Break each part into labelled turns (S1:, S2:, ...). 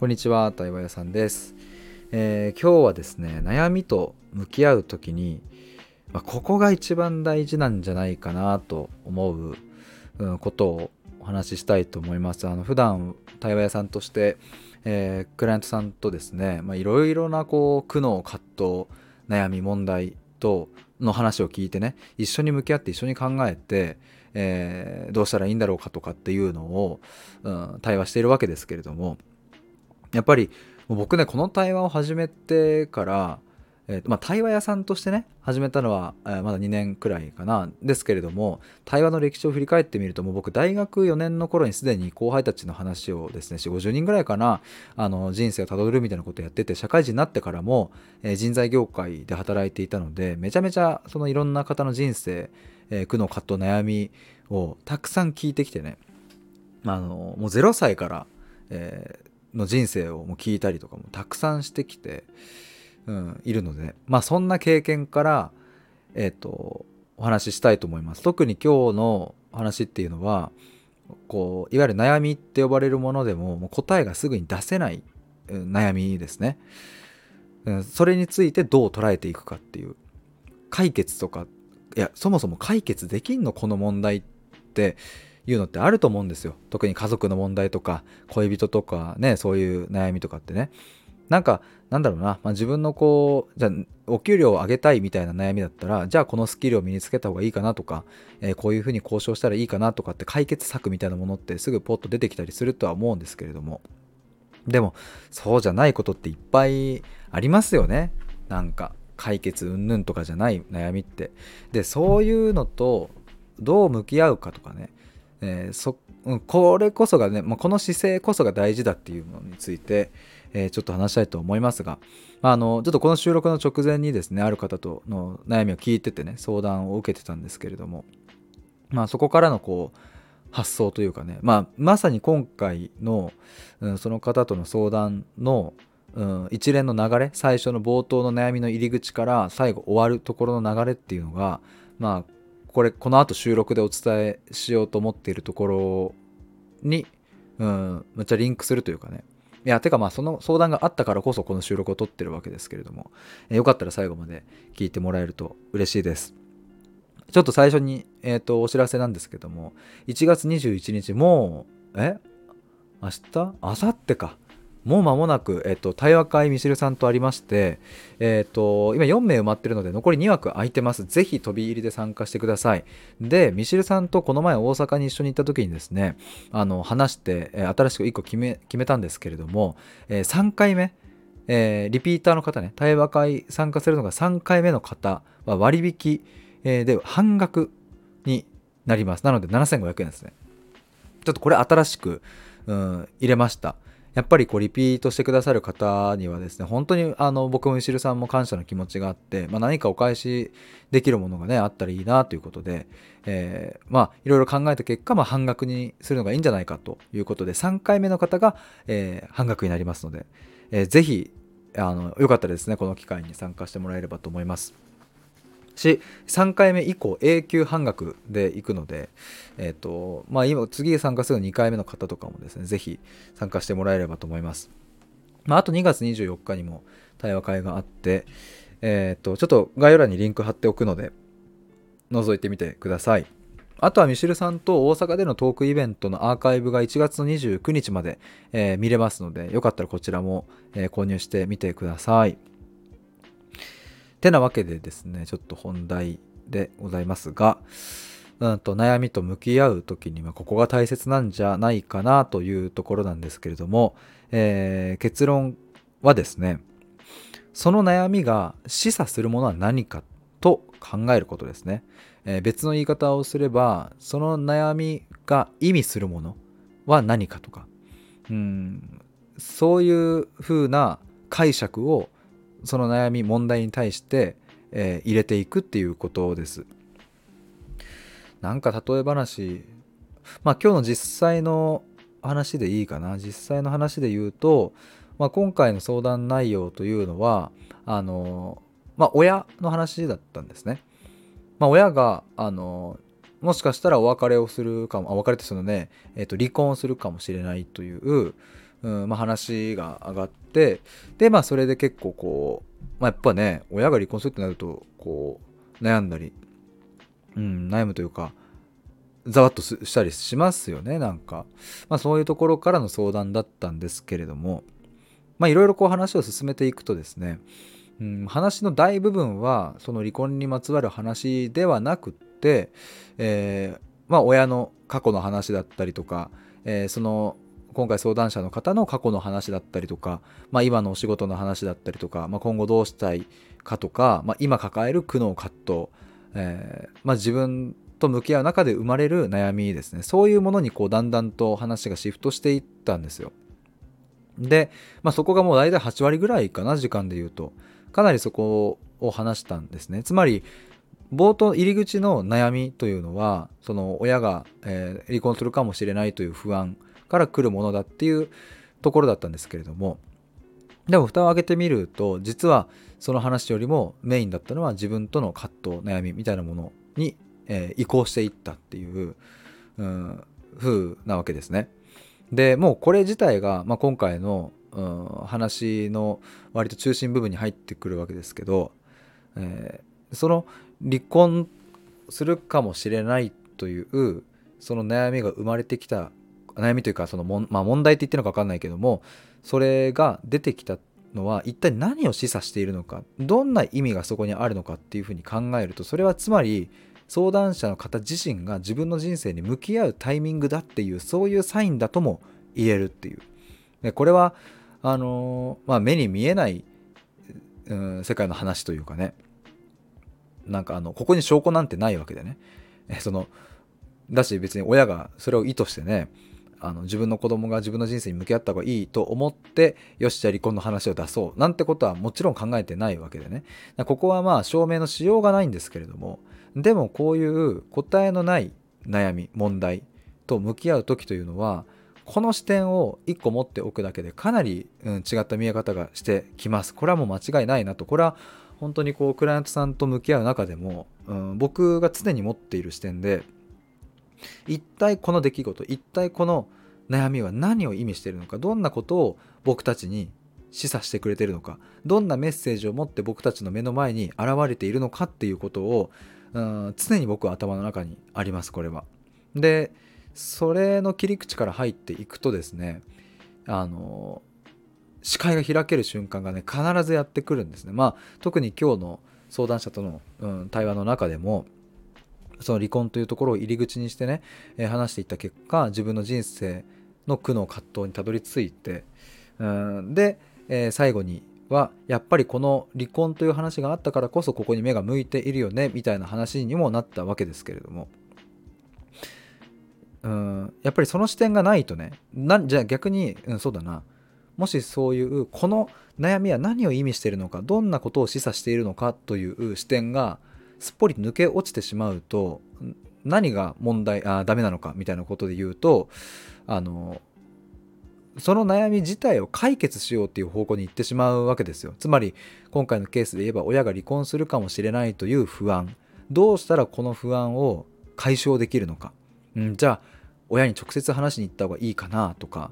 S1: こんにちは、対話屋さんです、えー、今日はですね、悩みと向き合う時に、まあ、ここが一番大事なんじゃないかなと思う、ことをお話ししたいと思います。あの普段対話屋さんとして、えー、クライアントさんとですね、いろいろなこう苦悩、葛藤、悩み、問題との話を聞いてね、一緒に向き合って一緒に考えて、えー、どうしたらいいんだろうかとかっていうのを、うん、対話しているわけですけれども、やっぱり僕ねこの対話を始めてから、えーまあ、対話屋さんとしてね始めたのは、えー、まだ2年くらいかな。ですけれども対話の歴史を振り返ってみるともう僕大学4年の頃にすでに後輩たちの話をですね4 5 0人ぐらいかなあの人生をたどるみたいなことをやってて社会人になってからも、えー、人材業界で働いていたのでめちゃめちゃそのいろんな方の人生、えー、苦悩葛藤悩みをたくさん聞いてきてねあのもう0歳から、えー、の人生をも聞いたりとかもたくさんしてきて、うん、いるのでまあそんな経験からえっ、ー、とお話ししたいと思います。特に今日の話っていうのはこういわゆる悩みって呼ばれるものでももう答えがすぐに出せない、うん、悩みですね、うん、それについてどう捉えていくかっていう解決とかいやそもそも解決できんのこの問題っていうのってあると思うんですよ。特に家族の問題とか恋人とかねそういう悩みとかってね。なんかなんだろうな、まあ、自分のこうじゃあお給料を上げたいみたいな悩みだったらじゃあこのスキルを身につけた方がいいかなとか、えー、こういうふうに交渉したらいいかなとかって解決策みたいなものってすぐポッと出てきたりするとは思うんですけれども。でもそうじゃないことっていっぱいありますよね。なんか解決うんぬんとかじゃない悩みって。でそういうのとどう向き合うかとかね。えー、そこれこそがね、まあ、この姿勢こそが大事だっていうのについて、えー、ちょっと話したいと思いますが、まあのちょっとこの収録の直前にですねある方との悩みを聞いててね相談を受けてたんですけれども、まあ、そこからのこう発想というかね、まあ、まさに今回の、うん、その方との相談の、うん、一連の流れ最初の冒頭の悩みの入り口から最後終わるところの流れっていうのがまあこれこの後収録でお伝えしようと思っているところに、うん、めっちゃリンクするというかね。いやてかまあその相談があったからこそこの収録を撮ってるわけですけれども、えよかったら最後まで聞いてもらえると嬉しいです。ちょっと最初に、えーと、お知らせなんですけども1月21日もうえ？明日？明後日か。もう間もなく、えっと、対話会ミシルさんとありまして、えっと、今4名埋まってるので残り2枠空いてます。ぜひ飛び入りで参加してください。で、ミシルさんとこの前大阪に一緒に行った時にですね、あの、話して、え新しく1個決め、決めたんですけれども、えー、3回目、えー、リピーターの方ね、対話会参加するのが3回目の方は割引、えー、で半額になります。なので7500円ですね。ちょっとこれ新しく、うん、入れました。やっぱりこうリピートしてくださる方にはですね本当にあの僕もミシルさんも感謝の気持ちがあって、まあ、何かお返しできるものがねあったらいいなということで、えー、まあいろいろ考えた結果、まあ、半額にするのがいいんじゃないかということで3回目の方が、えー、半額になりますので、えー、ぜひあのよかったらですねこの機会に参加してもらえればと思います。し3回目以降永久半額で行くので、えっ、ー、とまあ、今次参加する2回目の方とかもですね是非参加してもらえればと思います、まあ、あと2月24日にも対話会があってえ、ー、とちょっと概要欄にリンク貼っておくので覗いてみてくださいあとはミシルさんと大阪でのトークイベントのアーカイブが1月の29日まで、えー、見れますのでよかったらこちらも、え購入してみてください。てなわけでですねちょっと本題でございますが、うんと悩みと向き合う時にはここが大切なんじゃないかなというところなんですけれども、えー、結論はですねその悩みが示唆するものは何かと考えることですね、えー、別の言い方をすればその悩みが意味するものは何かとか。うんそういうふうな解釈をその悩み問題に対して、えー、入れていくっていうことです。なんか例え話まあ今日の実際の話でいいかな実際の話で言うと、まあ、今回の相談内容というのはあのまあ親の話だったんですね。まあ、親があのもしかしたらお別れをするかもお別れってそのね、えー、と離婚をするかもしれないといううんまあ、話が上がってでまあそれで結構こう、まあ、やっぱね親が離婚するってなるとこう悩んだり、うん、悩むというかざわっとしたりしますよねなんか、まあ、そういうところからの相談だったんですけれどもまあいろいろこう話を進めていくとですね、うん、話の大部分はその離婚にまつわる話ではなくって、えー、まあ親の過去の話だったりとか、えー、その今回相談者の方の過去の話だったりとか、まあ、今のお仕事の話だったりとか、まあ、今後どうしたいかとか、まあ、今抱える苦悩葛藤、えー、まあ、自分と向き合う中で生まれる悩みですね。そういうものにこうだんだんと話がシフトしていったんですよ。で、まあ、そこがもう大体8割ぐらいかな時間で言うと。かなりそこを話したんですね。つまり冒頭入り口の悩みというのはその親が、えー、離婚するかもしれないという不安。から来るものだっていうところだったんですけれどもでも蓋を開けてみると実はその話よりもメインだったのは自分との葛藤悩みみたいなものに、え、移行していったっていう、うん、風なわけですね。でもうこれ自体が、まあ、今回の、うん、話の割と中心部分に入ってくるわけですけど、えー、その離婚するかもしれないというその悩みが生まれてきた悩みというかそのも、まあ、問題って言ってるのか分かんないけどもそれが出てきたのは一体何を示唆しているのかどんな意味がそこにあるのかっていうふうに考えるとそれはつまり相談者の方自身が自分の人生に向き合うタイミングだっていうそういうサインだとも言えるっていう。でこれはあのー、まあ、目に見えない、うん、世界の話というかね。なんかあのここに証拠なんてないわけでね。そのだし別に親がそれを意図してねあの自分の子供が自分の人生に向き合った方がいいと思ってよしじゃあ離婚の話を出そう。なんてことはもちろん考えてないわけでね。ここはまあ証明のしようがないんですけれどもでもこういう答えのない悩み問題と向き合う時というのはこの視点を1個持っておくだけでかなり、うん、違った見え方がしてきます。これはもう間違いないなと。これは本当にこうクライアントさんと向き合う中でも、うん、僕が常に持っている視点で一体この出来事一体この悩みは何を意味しているのかどんなことを僕たちに示唆してくれてるのかどんなメッセージを持って僕たちの目の前に現れているのかっていうことを、うん、常に僕は頭の中にありますこれは。でそれの切り口から入っていくとですねあの視界が開ける瞬間がね必ずやってくるんですね。まあ特に今日の相談者との、うん、対話の中でもその離婚というところを入り口にしてね、えー、話していった結果自分の人生の苦悩葛藤にたどり着いてで、えー、最後にはやっぱりこの離婚という話があったからこそここに目が向いているよねみたいな話にもなったわけですけれども。うんやっぱりその視点がないとねなじゃあ逆に、うん、そうだな。もしそういうこの悩みは何を意味しているのかどんなことを示唆しているのかという視点がすっぽり抜け落ちてしまうと何が問題あダメなのかみたいなことで言うとあのその悩み自体を解決しようっていう方向に行ってしまうわけですよ。つまり今回のケースで言えば親が離婚するかもしれないという不安。どうしたらこの不安を解消できるのか、うん、じゃあ親に直接話しに行った方がいいかなとか、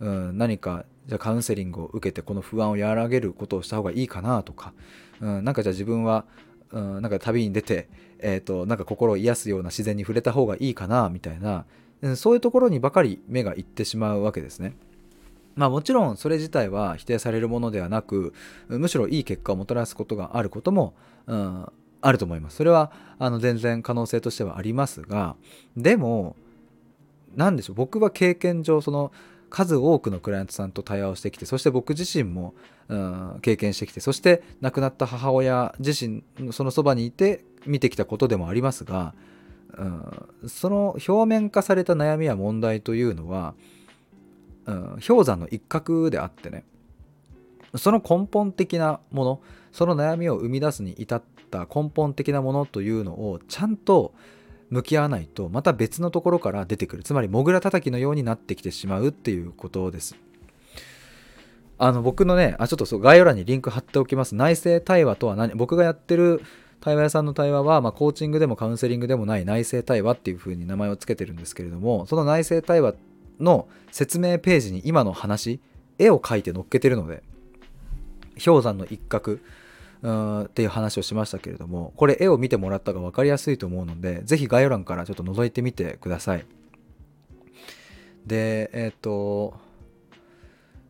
S1: うん、何かじゃあカウンセリングを受けてこの不安を和らげることをした方がいいかなとか、うん、なんかじゃあ自分はうん、なんか旅に出て、えーと、なんか心を癒すような自然に触れた方がいいかなみたいな、うん、そういうところにばかり目がいってしまうわけですね。まあもちろんそれ自体は否定されるものではなくむしろいい結果をもたらすことがあることも、うん、あると思います。それはあの全然可能性としてはありますがでも何でしょう僕は経験上その数多くのクライアントさんと対話をしてきてそして僕自身も、うん、経験してきてそして亡くなった母親自身そのそばにいて見てきたことでもありますが、うん、その表面化された悩みや問題というのは、うん、氷山の一角であってねその根本的なものその悩みを生み出すに至った根本的なものというのをちゃんと向き合わないとまた別のところから出てくる。つまりモグラ叩きのようになってきてしまうっていうことです。あの僕のねあちょっとそう概要欄にリンク貼っておきます。内政対話とは何？僕がやってる対話屋さんの対話は、まあ、コーチングでもカウンセリングでもない内政対話っていう風に名前を付けてるんですけれどもその内政対話の説明ページに今の話絵を描いて載っけてるので氷山の一角。うんっていう話をしましたけれどもこれ絵を見てもらったが分かりやすいと思うので是非概要欄からちょっと覗いてみてください。でえっ、ー、と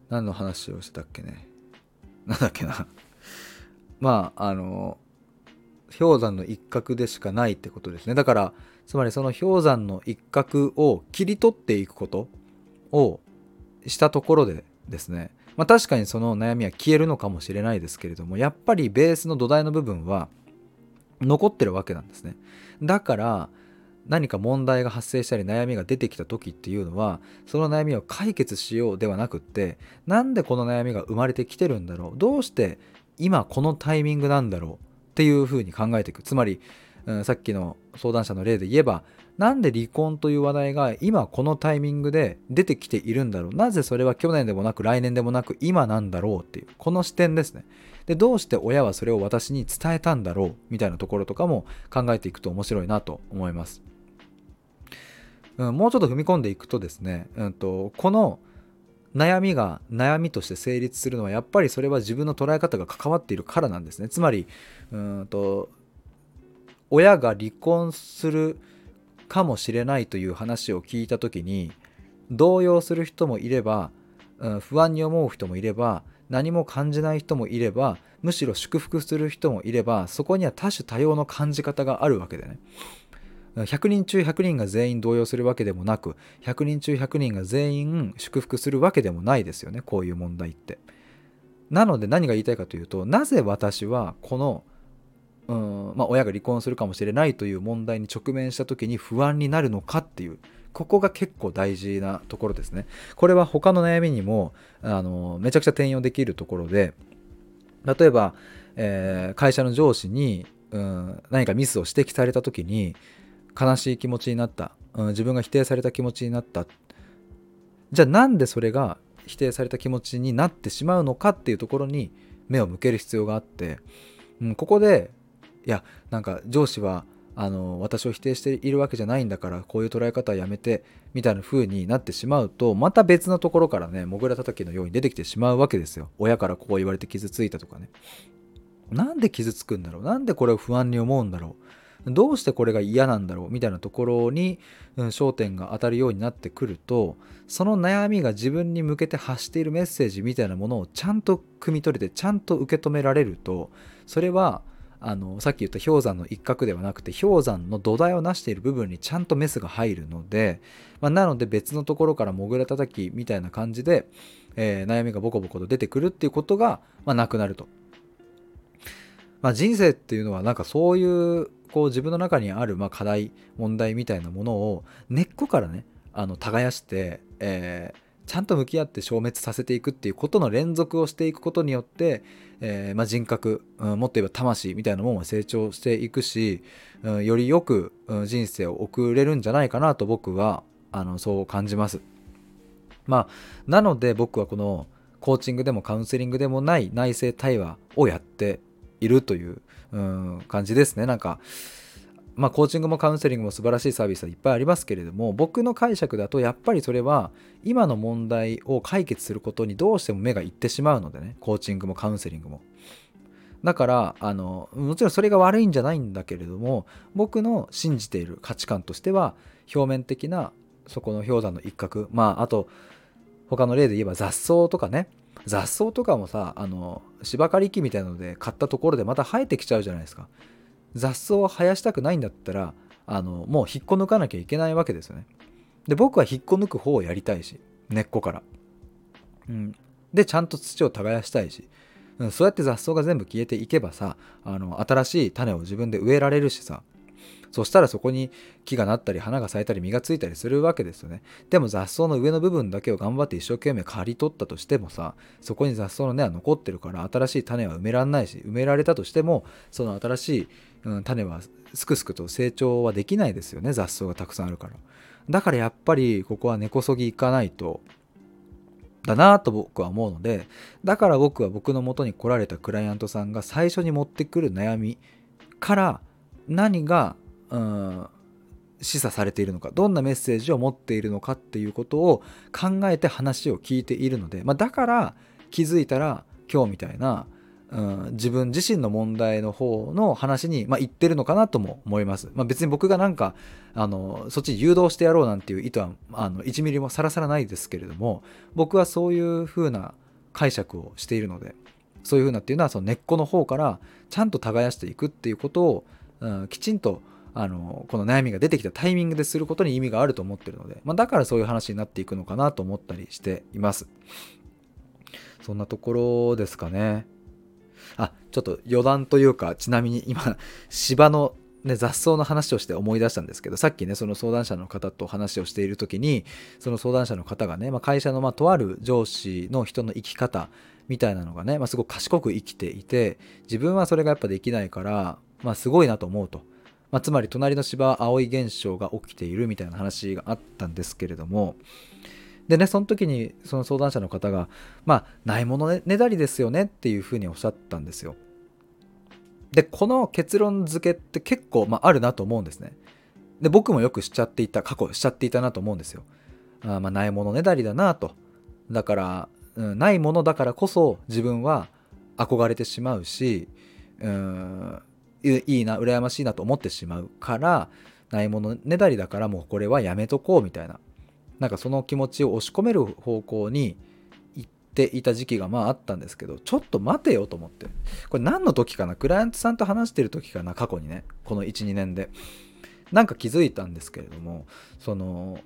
S1: 何の話をしてたっけね？なんだっけな。まああの氷山の一角でしかないってことですね。だからつまりその氷山の一角を切り取っていくことをしたところでですねまあ確かにその悩みは消えるのかもしれないですけれどもやっぱりベースの土台の部分は残ってるわけなんですね。だから何か問題が発生したり悩みが出てきた時っていうのはその悩みを解決しようではなくってなんでこの悩みが生まれてきてるんだろう？どうして今このタイミングなんだろう？っていうふうに考えていく。つまり、うん、さっきの相談者の例で言えばなんで離婚という話題が今このタイミングで出てきているんだろう。なぜそれは去年でもなく来年でもなく今なんだろうっていう。この視点ですね。でどうして親はそれを私に伝えたんだろう。みたいなところとかも考えていくと面白いなと思います、うん、もうちょっと踏み込んでいくとですね、うんと、この悩みが悩みとして成立するのはやっぱりそれは自分の捉え方が関わっているからなんですね。つまりうんと親が離婚するかもしれないという話を聞いた時に動揺する人もいれば、うん、不安に思う人もいれば何も感じない人もいればむしろ祝福する人もいればそこには多種多様の感じ方があるわけでね。100人中100人が全員動揺するわけでもなく100人中100人が全員祝福するわけでもないですよねこういう問題って。なので何が言いたいかというとなぜ私はこのうんまあ、親が離婚するかもしれないという問題に直面した時に不安になるのかっていうここが結構大事なところですね。これは他の悩みにもあのめちゃくちゃ転用できるところで例えば、えー、会社の上司に、うん、何かミスを指摘された時に悲しい気持ちになった、うん、自分が否定された気持ちになったじゃあなんでそれが否定された気持ちになってしまうのかっていうところに目を向ける必要があって、うん、ここでいやなんか上司はあの私を否定しているわけじゃないんだからこういう捉え方はやめてみたいな風になってしまうとまた別のところからねモグラ叩きのように出てきてしまうわけですよ。親からこう言われて傷ついたとかね。なんで傷つくんだろう？なんでこれを不安に思うんだろう？どうしてこれが嫌なんだろう？みたいなところに、うん、焦点が当たるようになってくるとその悩みが自分に向けて発しているメッセージみたいなものをちゃんと汲み取れてちゃんと受け止められるとそれはあのさっき言った氷山の一角ではなくて氷山の土台を成している部分にちゃんとメスが入るので、まあ、なので別のところからモグラ叩きみたいな感じで、えー、悩みがボコボコと出てくるっていうことが、まあ、なくなると。まあ、人生っていうのはなんかそういうこう自分の中にあるま課題問題みたいなものを根っこからねあの耕して、えーちゃんと向き合って消滅させていくっていうことの連続をしていくことによって、えー、まあ、人格、うん、もっと言えば魂みたいなものは成長していくし、うん、よりよく、うん、人生を送れるんじゃないかなと僕はあのそう感じます。まあ、なので僕はこのコーチングでもカウンセリングでもない内政対話をやっているという、うん、感じですね。なんかまあ、コーチングもカウンセリングも素晴らしいサービスはいっぱいありますけれども僕の解釈だとやっぱりそれは今の問題を解決することにどうしても目がいってしまうのでねコーチングもカウンセリングも。だからあのもちろんそれが悪いんじゃないんだけれども僕の信じている価値観としては表面的なそこの氷山の一角まああと他の例で言えば雑草とかね。雑草とかもさあの芝刈り機みたいなので買ったところでまた生えてきちゃうじゃないですか。雑草を生やしたくないんだったらあのもう引っこ抜かなきゃいけないわけですよね。で僕は引っこ抜く方をやりたいし根っこから。うん、でちゃんと土を耕したいし、うん、そうやって雑草が全部消えていけばさあの新しい種を自分で植えられるしさそしたらそこに木がなったり花が咲いたり実がついたりするわけですよね。でも雑草の上の部分だけを頑張って一生懸命刈り取ったとしてもさそこに雑草の根は残ってるから新しい種は埋めらんないし埋められたとしてもその新しい、うん、種はすくすくと成長はできないですよね雑草がたくさんあるから。だからやっぱりここは根こそぎいかないとだなと僕は思うのでだから僕は僕の元に来られたクライアントさんが最初に持ってくる悩みから何がうん示唆されているのかどんなメッセージを持っているのかっていうことを考えて話を聞いているので、まあ、だから気づいたら今日みたいな、うん、自分自身の問題の方の話に、まあ、言ってるのかなとも思います。まあ、別に僕がなんかあのそっち誘導してやろうなんていう意図はあの1ミリもさらさらないですけれども僕はそういう風な解釈をしているのでそういう風なっていうのはその根っこの方からちゃんと耕していくっていうことを、うん、きちんとあのこの悩みが出てきたタイミングですることに意味があると思ってるので、まあ、だからそういう話になっていくのかなと思ったりしていますそんなところですかねあちょっと余談というかちなみに今芝のね、雑草の話をして思い出したんですけどさっきねその相談者の方と話をしている時にその相談者の方がね、まあ、会社のまとある上司の人の生き方みたいなのがね、まあ、すごく賢く生きていて自分はそれがやっぱできないから、まあ、すごいなと思うと。まあ、つまり隣の芝青い現象が起きているみたいな話があったんですけれどもでねその時にその相談者の方がまあないものねだりですよねっていうふうにおっしゃったんですよ。でこの結論付けって結構、まあ、あるなと思うんですね。で僕もよくしちゃっていた過去しちゃっていたなと思うんですよ。あまあないものねだりだなと。だから、うん、ないものだからこそ自分は憧れてしまうしうんいいな羨ましいなと思ってしまうからないものねだりだからもうこれはやめとこうみたいな。なんかその気持ちを押し込める方向に行っていた時期がまああったんですけどちょっと待てよと思って。これ何の時かな？クライアントさんと話してる時かな？過去にね。この12年で。なんか気づいたんですけれどもその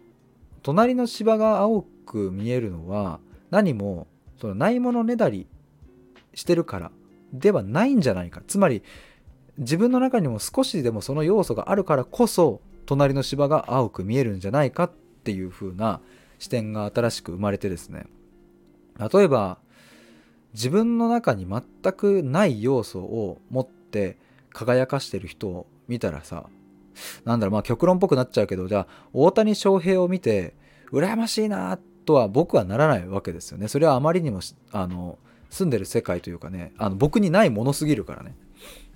S1: 隣の芝が青く見えるのは何もそのないものねだりしてるからではないんじゃないか。つまり自分の中にも少しでもその要素があるからこそ隣の芝が青く見えるんじゃないかっていう風な視点が新しく生まれてですね。例えば自分の中に全くない要素を持って輝かしてる人を見たらさなんだろうまあ極論っぽくなっちゃうけどじゃあ大谷翔平を見て羨ましいなとは僕はならないわけですよね。それはあまりにもあの住んでる世界というかねあの僕にないものすぎるからね。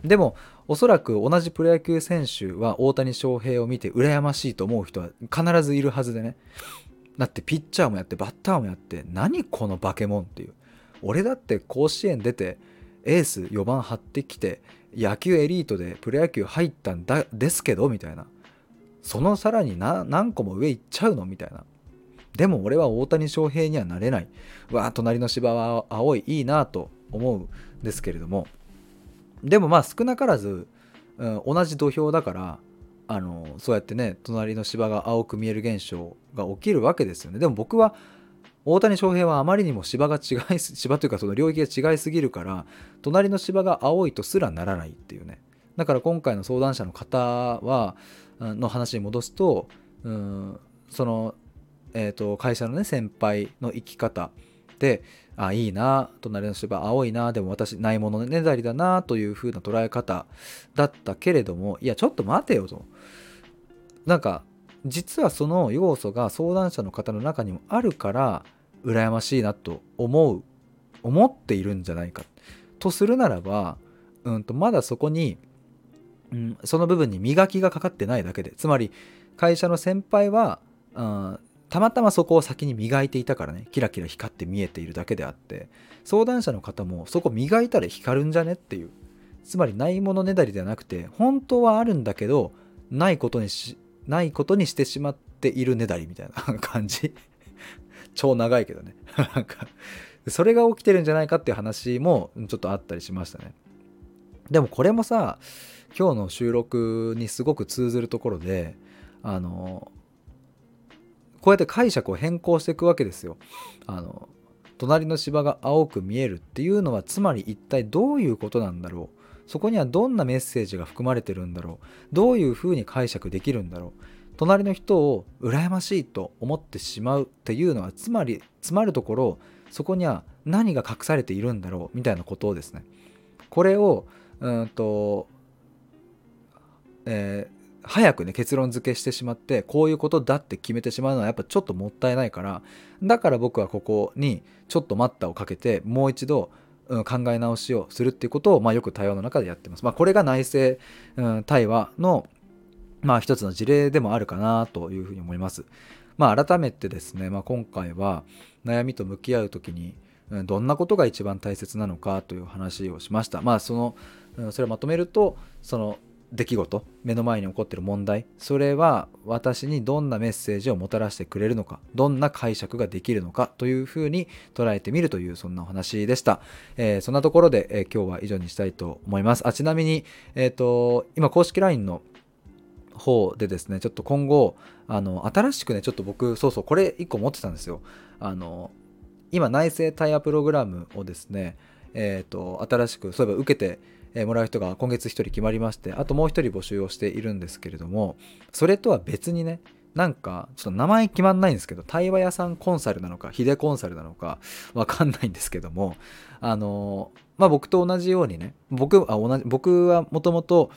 S1: でもおそらく同じプロ野球選手は大谷翔平を見て羨ましいと思う人は必ずいるはずでね。だってピッチャーもやってバッターもやって何この化け物っていう。俺だって甲子園出てエース4番張ってきて野球エリートでプロ野球入ったんだですけどみたいな。そのさらに何個も上行っちゃうの？みたいな。でも俺は大谷翔平にはなれない。うわ隣の芝は青いいいなと思うんですけれども。でもまあ少なからず、うん、同じ土俵だからあのそうやってね隣の芝が青く見える現象が起きるわけですよね。でも僕は大谷翔平はあまりにも芝が違い 芝というかその領域が違いすぎるから隣の芝が青いとすらならないっていうね。だから今回の相談者の方はの話に戻すと、うん、その、えーと会社のね先輩の生き方であいいな隣の芝青いなでも私ないものねだりだなという風な捉え方だったけれどもいやちょっと待てよと。なんか実はその要素が相談者の方の中にもあるから羨ましいなと思う思っているんじゃないか。とするならば、うんと、まだそこに、うん、その部分に磨きがかかってないだけで。つまり会社の先輩は、うん、たまたまそこを先に磨いていたからねキラキラ光って見えているだけであって相談者の方もそこ磨いたら光るんじゃねっていうつまりないものねだりではなくて本当はあるんだけどないことにしないことにしてしまっているねだりみたいな感じ。超長いけどね。なんかそれが起きてるんじゃないかっていう話もちょっとあったりしましたね。でもこれもさ今日の収録にすごく通ずるところであのこうやって解釈を変更していくわけですよ。あの隣の芝が青く見えるっていうのはつまり一体どういうことなんだろう。そこにはどんなメッセージが含まれてるんだろう。どういうふうに解釈できるんだろう。隣の人を羨ましいと思ってしまうっていうのはつまりつまるところそこには何が隠されているんだろう。みたいなことをですね。これをうんと、えー、早くね結論付けしてしまってこういうことだって決めてしまうのはやっぱちょっともったいないからだから僕はここにちょっと待ったをかけてもう一度、うん、考え直しをするっていうことを、まあ、よく対話の中でやってます。まあ、これが内政、うん、対話のまあ一つの事例でもあるかなというふうに思います。まあ改めてですね、まあ、今回は悩みと向き合う時にどんなことが一番大切なのかという話をしました。まあそのそれをまとめるとその出来事目の前に起こってる問題それは私にどんなメッセージをもたらしてくれるのかどんな解釈ができるのかというふうに捉えてみるというそんなお話でした、えー、そんなところで、えー、今日は以上にしたいと思います。あちなみに、えーと、今公式 LINE の方でですねちょっと今後あの新しくねちょっと僕そうそうこれ1個持ってたんですよ。あの今内製タイヤプログラムをですねえーと新しくそういえば受けてえもらう人が今月1人決まりましてあともう1人募集をしているんですけれどもそれとは別にねなんかちょっと名前決まんないんですけど対話屋さんコンサルなのかヒデコンサルなのかわかんないんですけどもあのまあ僕と同じようにね僕あ同じ僕はもともと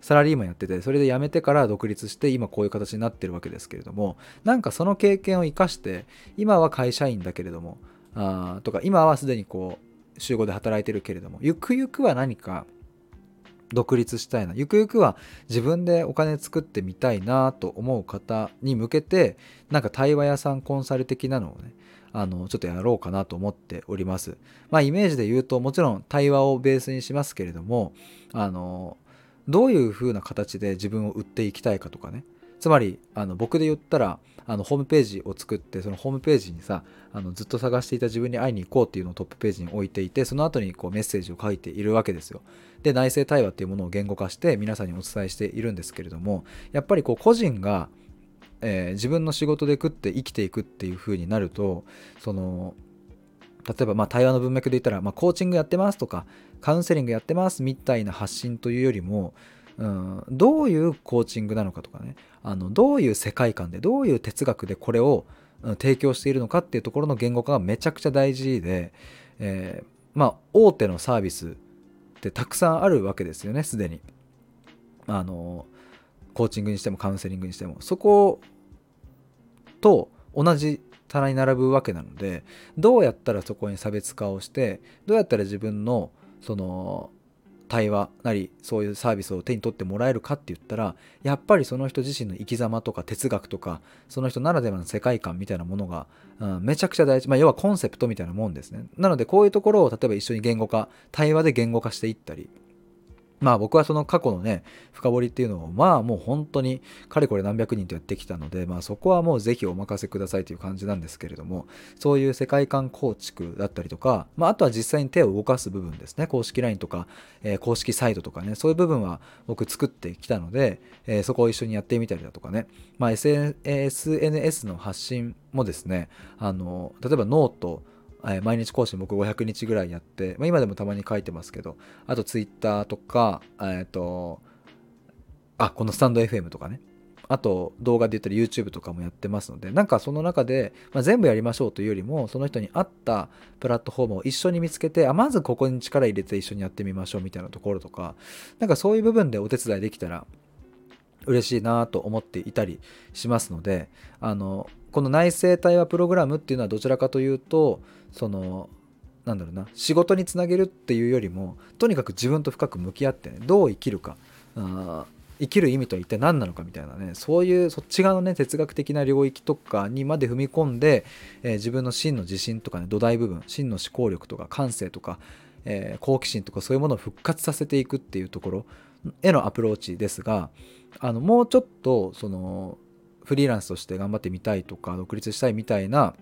S1: サラリーマンやっててそれで辞めてから独立して今こういう形になってるわけですけれどもなんかその経験を生かして今は会社員だけれどもあとか今はすでにこう週5で働いてるけれどもゆくゆくは何か独立したいな。ゆくゆくは自分でお金作ってみたいなと思う方に向けてなんか対話屋さんコンサル的なのをねあのちょっとやろうかなと思っております。まあイメージで言うともちろん対話をベースにしますけれどもあのどういう風な形で自分を売っていきたいかとかね。つまりあの僕で言ったらあのホームページを作ってそのホームページにさあのずっと探していた自分に会いに行こうっていうのをトップページに置いていてその後にこうメッセージを書いているわけですよ。で内政対話っていうものを言語化して皆さんにお伝えしているんですけれどもやっぱりこう個人が、えー、自分の仕事で食って生きていくっていう風になるとその例えばま対話の文脈で言ったら、まあ、コーチングやってますとかカウンセリングやってますみたいな発信というよりもうん、どういうコーチングなのかとかねあのどういう世界観でどういう哲学でこれを提供しているのかっていうところの言語化がめちゃくちゃ大事で、えー、まあ大手のサービスってたくさんあるわけですよねすでに。あのコーチングにしてもカウンセリングにしてもそこと同じ棚に並ぶわけなのでどうやったらそこに差別化をしてどうやったら自分のその対話なりそういうサービスを手に取ってもらえるかって言ったらやっぱりその人自身の生き様とか哲学とかその人ならではの世界観みたいなものが、うん、めちゃくちゃ大事、まあ、要はコンセプトみたいなもんですね。なのでこういうところを例えば一緒に言語化対話で言語化していったりまあ僕はその過去のね、深掘りっていうのを、まあもう本当にかれこれ何百人とやってきたので、まあそこはもうぜひお任せくださいという感じなんですけれども、そういう世界観構築だったりとか、まああとは実際に手を動かす部分ですね、公式 LINE とか、えー、公式サイトとかね、そういう部分は僕作ってきたので、えー、そこを一緒にやってみたりだとかね、まあ SNS の発信もですね、あの、例えばノート、え毎日更新僕500日ぐらいやって、まあ、今でもたまに書いてますけど、あと Twitter とか、えっ、と、あ、このスタンド FM とかね。あと動画で言ったら YouTube とかもやってますので、なんかその中で、まあ、全部やりましょうというよりも、その人に合ったプラットフォームを一緒に見つけて、あ、まずここに力入れて一緒にやってみましょうみたいなところとか、なんかそういう部分でお手伝いできたら嬉しいなと思っていたりしますので、あの、この内政対話プログラムっていうのはどちらかというとそのなんだろうな仕事につなげるっていうよりもとにかく自分と深く向き合って、ね、どう生きるかあ生きる意味とは一体何なのかみたいなねそういうそっち側のね哲学的な領域とかにまで踏み込んで、えー、自分の真の自信とかね土台部分真の思考力とか感性とか、えー、好奇心とかそういうものを復活させていくっていうところへのアプローチですがあのもうちょっとそのフリーランスとして頑張ってみたいとか独立したいみたいな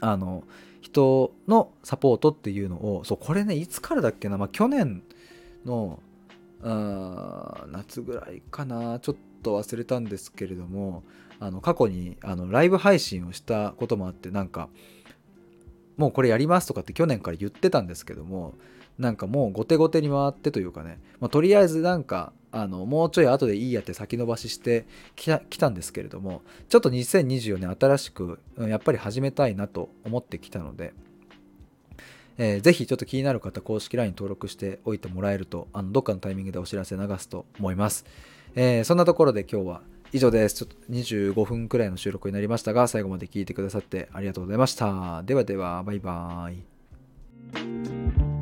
S1: あの人のサポートっていうのをそうこれねいつからだっけな、まあ、去年のあ夏ぐらいかなちょっと忘れたんですけれどもあの過去にあのライブ配信をしたこともあってなんかもうこれやりますとかって去年から言ってたんですけどもなんかもう後手後手に回ってというかね、まあ、とりあえずなんかあのもうちょい後でいいやって先延ばししてきた来たんですけれどもちょっと2024年新しくやっぱり始めたいなと思ってきたので、えー、ぜひちょっと気になる方公式 LINE 登録しておいてもらえるとあのどっかのタイミングでお知らせ流すと思います、えー、そんなところで今日は以上です。ちょっと25分くらいの収録になりましたが、最後まで聞いてくださってありがとうございました。ではでは、バイバーイ。